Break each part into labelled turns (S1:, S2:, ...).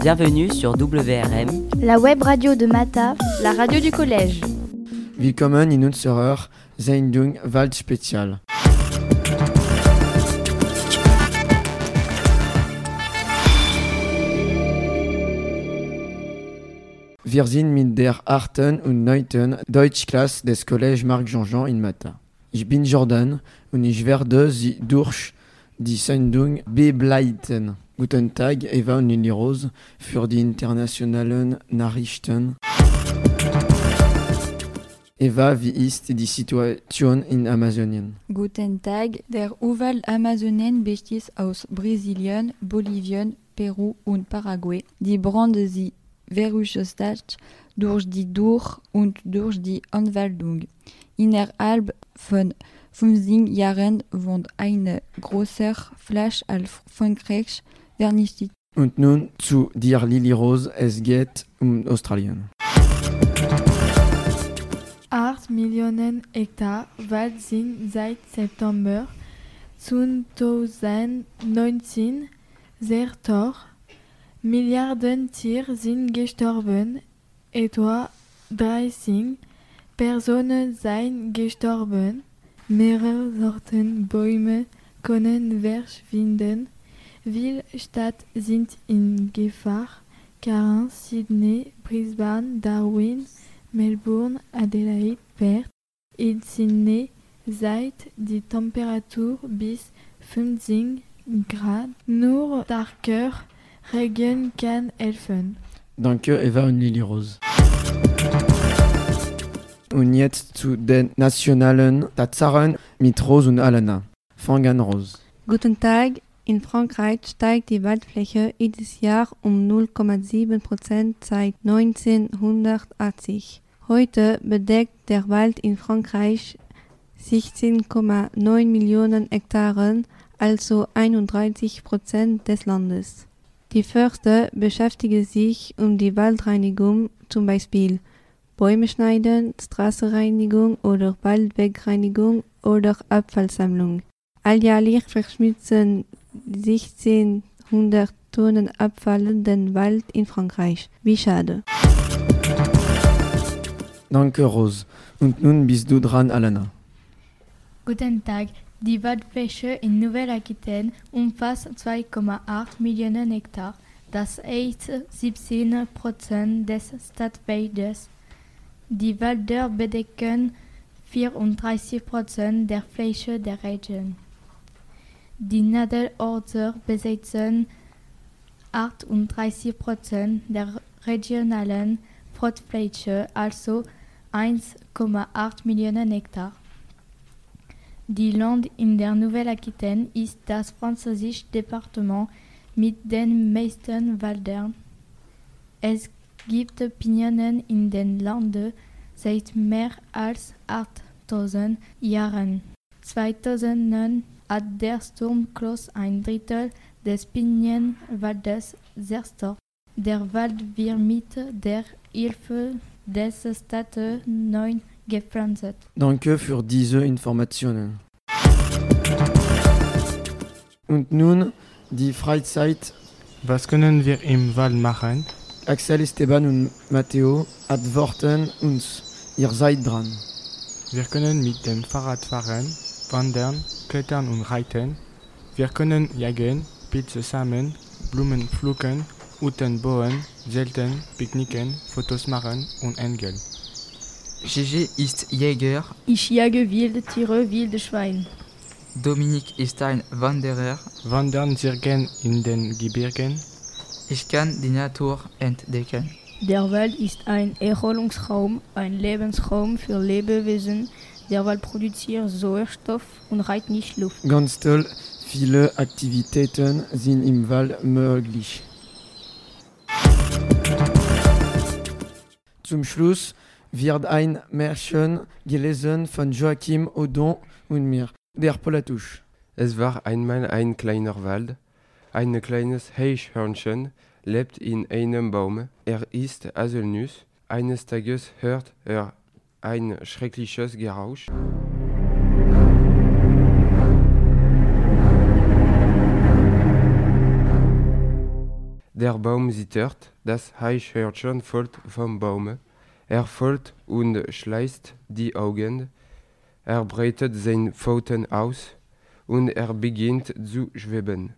S1: Bienvenue sur WRM,
S2: la web radio de Mata, la radio du collège.
S3: Willkommen in unserer Sendung Waldspezial. Wir sind mit der 8. und 9. Deutschklasse des Collège Marc Jean-Jean in Mata. Ich bin Jordan und ich werde Sie durch die Sendung begleiten. Guten Tag, Eva und Lili Rose für die internationalen Nachrichten. Eva, wie ist die Situation in Amazonien?
S4: Guten Tag, der Urwald Amazonien besteht aus Brasilien, Bolivien, Peru und Paraguay. Die Brände sind verursacht durch die Durch- und durch die Anwaldung. Innerhalb von 15 Jahren wurde eine große Fläche als Frankreich vernichtet.
S3: Und nun zu dir, Lili Rose, es geht um Australien.
S5: 8 Millionen Hektar Wald sind seit September 2019 zerstört. Milliarden Tiere sind gestorben, etwa 30 Personen seien gestorben, mehrere Sorten Bäume können verschwinden, viele Städte sind in Gefahr, Cairns, Sydney, Brisbane, Darwin, Melbourne, Adelaide, Perth in Sydney seid die Temperatur bis 15 Grad. Nur starker Regen kann helfen.
S3: Danke, Eva und Lili Rose. Und jetzt zu den nationalen Tatsachen mit Rose und Alana. Fangen Rose.
S6: Guten Tag. In Frankreich steigt die Waldfläche jedes Jahr um 0,7 Prozent seit 1980. Heute bedeckt der Wald in Frankreich 16,9 Millionen Hektaren, also 31 Prozent des Landes. Die Förster beschäftigen sich um die Waldreinigung, zum Beispiel Bäume schneiden, Straßenreinigung oder Waldwegreinigung oder Abfallsammlung. Alljährlich verschmutzen 1600 Tonnen Abfall den Wald in Frankreich. Wie schade.
S3: Danke, Rose. Und nun bist du dran, Alana.
S7: Guten Tag. Die Waldfläche in Nouvelle-Aquitaine umfasst 2,8 Millionen Hektar. Das heißt 17 Prozent des Stadtwaldes. Die Wälder bedecken 34 Prozent der Fläche der Region. Die Nadelorte besitzen 38 Prozent der regionalen Fruchtfläche, also 1,8 Millionen Hektar. Die Land in der Nouvelle-Aquitaine ist das französische Departement mit den meisten Wäldern. Es gibt Pinionen in den Landen seit mehr als 8000 Jahren. 2009 hat der Sturmkloß ein Drittel des Pinienwaldes zerstört. Der Wald wird mit der Hilfe des Staates neu gepflanzt.
S3: Danke für diese Informationen. Und nun die Freizeit.
S8: Was können wir im Wald machen?
S3: Axel, Esteban und Matteo antworten uns. Ihr seid dran.
S8: Wir können mit dem Fahrrad fahren, wandern, klettern und reiten. Wir können jagen, Pilze sammeln, Blumen pflücken, Uten bauen, selten, picknicken, Fotos machen und engeln.
S9: Gigi ist Jäger.
S10: Ich jage wilde Tiere, wilde Schweine.
S9: Dominik ist ein Wanderer.
S8: Wandern sehr gern in den Gebirgen.
S9: Ich kann die Natur entdecken.
S10: Der Wald ist ein Erholungsraum, ein Lebensraum für Lebewesen. Der Wald produziert Sauerstoff und reinigt Luft.
S3: Ganz toll, viele Aktivitäten sind im Wald möglich. Zum Schluss wird ein Märchen gelesen von Joachim Odon und mir, der Polatouche.
S11: Es war einmal ein kleiner Wald. Ein kleines Eichhörnchen lebt in einem Baum. Er ist Haselnuss. Eines Tages hört er ein schreckliches Geräusch. Der Baum zittert, das Eichhörnchen fällt vom Baume. Er fällt und schließt die Augen. Er breitet seine Pfoten aus und er beginnt zu schweben.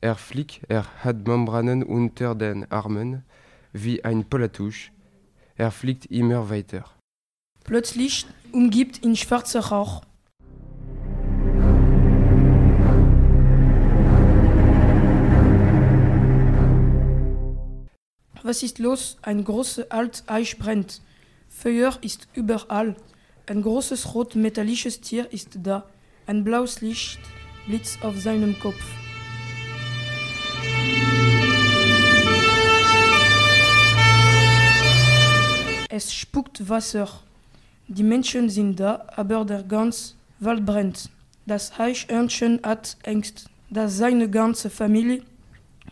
S11: Er fliegt, er hat Membranen unter den Armen, wie ein Polatusch. Er fliegt immer weiter.
S12: Plötzlich umgibt ihn schwarzer Rauch. Was ist los? Ein großer alt Eich brennt. Feuer ist überall. Ein großes rot metallisches Tier ist da. Ein blaues Licht blitzt auf seinem Kopf. Es spuckt Wasser. Die Menschen sind da, aber der ganze Wald brennt. Das Eichhörnchen hat Angst, dass seine ganze Familie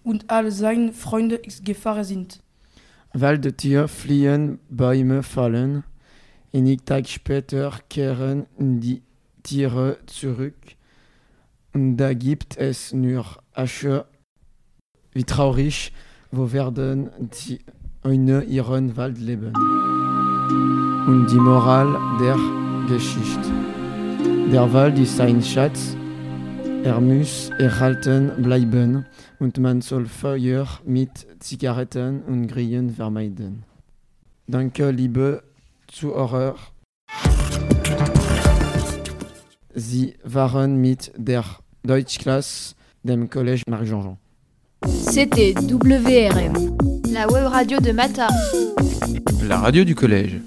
S12: und all seine Freunde in Gefahr sind.
S3: Waldtiere fliehen, Bäume fallen. Einige Tage später kehren die Tiere zurück und da gibt es nur Asche. Wie traurig, wo werden die ohne ihren Wald leben? Und die Moral der Geschichte. Der Wald ist ein Schatz, er muss erhalten bleiben und man soll Feuer mit Zigaretten und Grillen vermeiden. Danke, liebe Zuhörer. Sie waren mit der Deutschklasse dem Collège Marc-Jean-Jean.
S2: C'était WRM, la web radio de Mata.
S13: La radio du collège.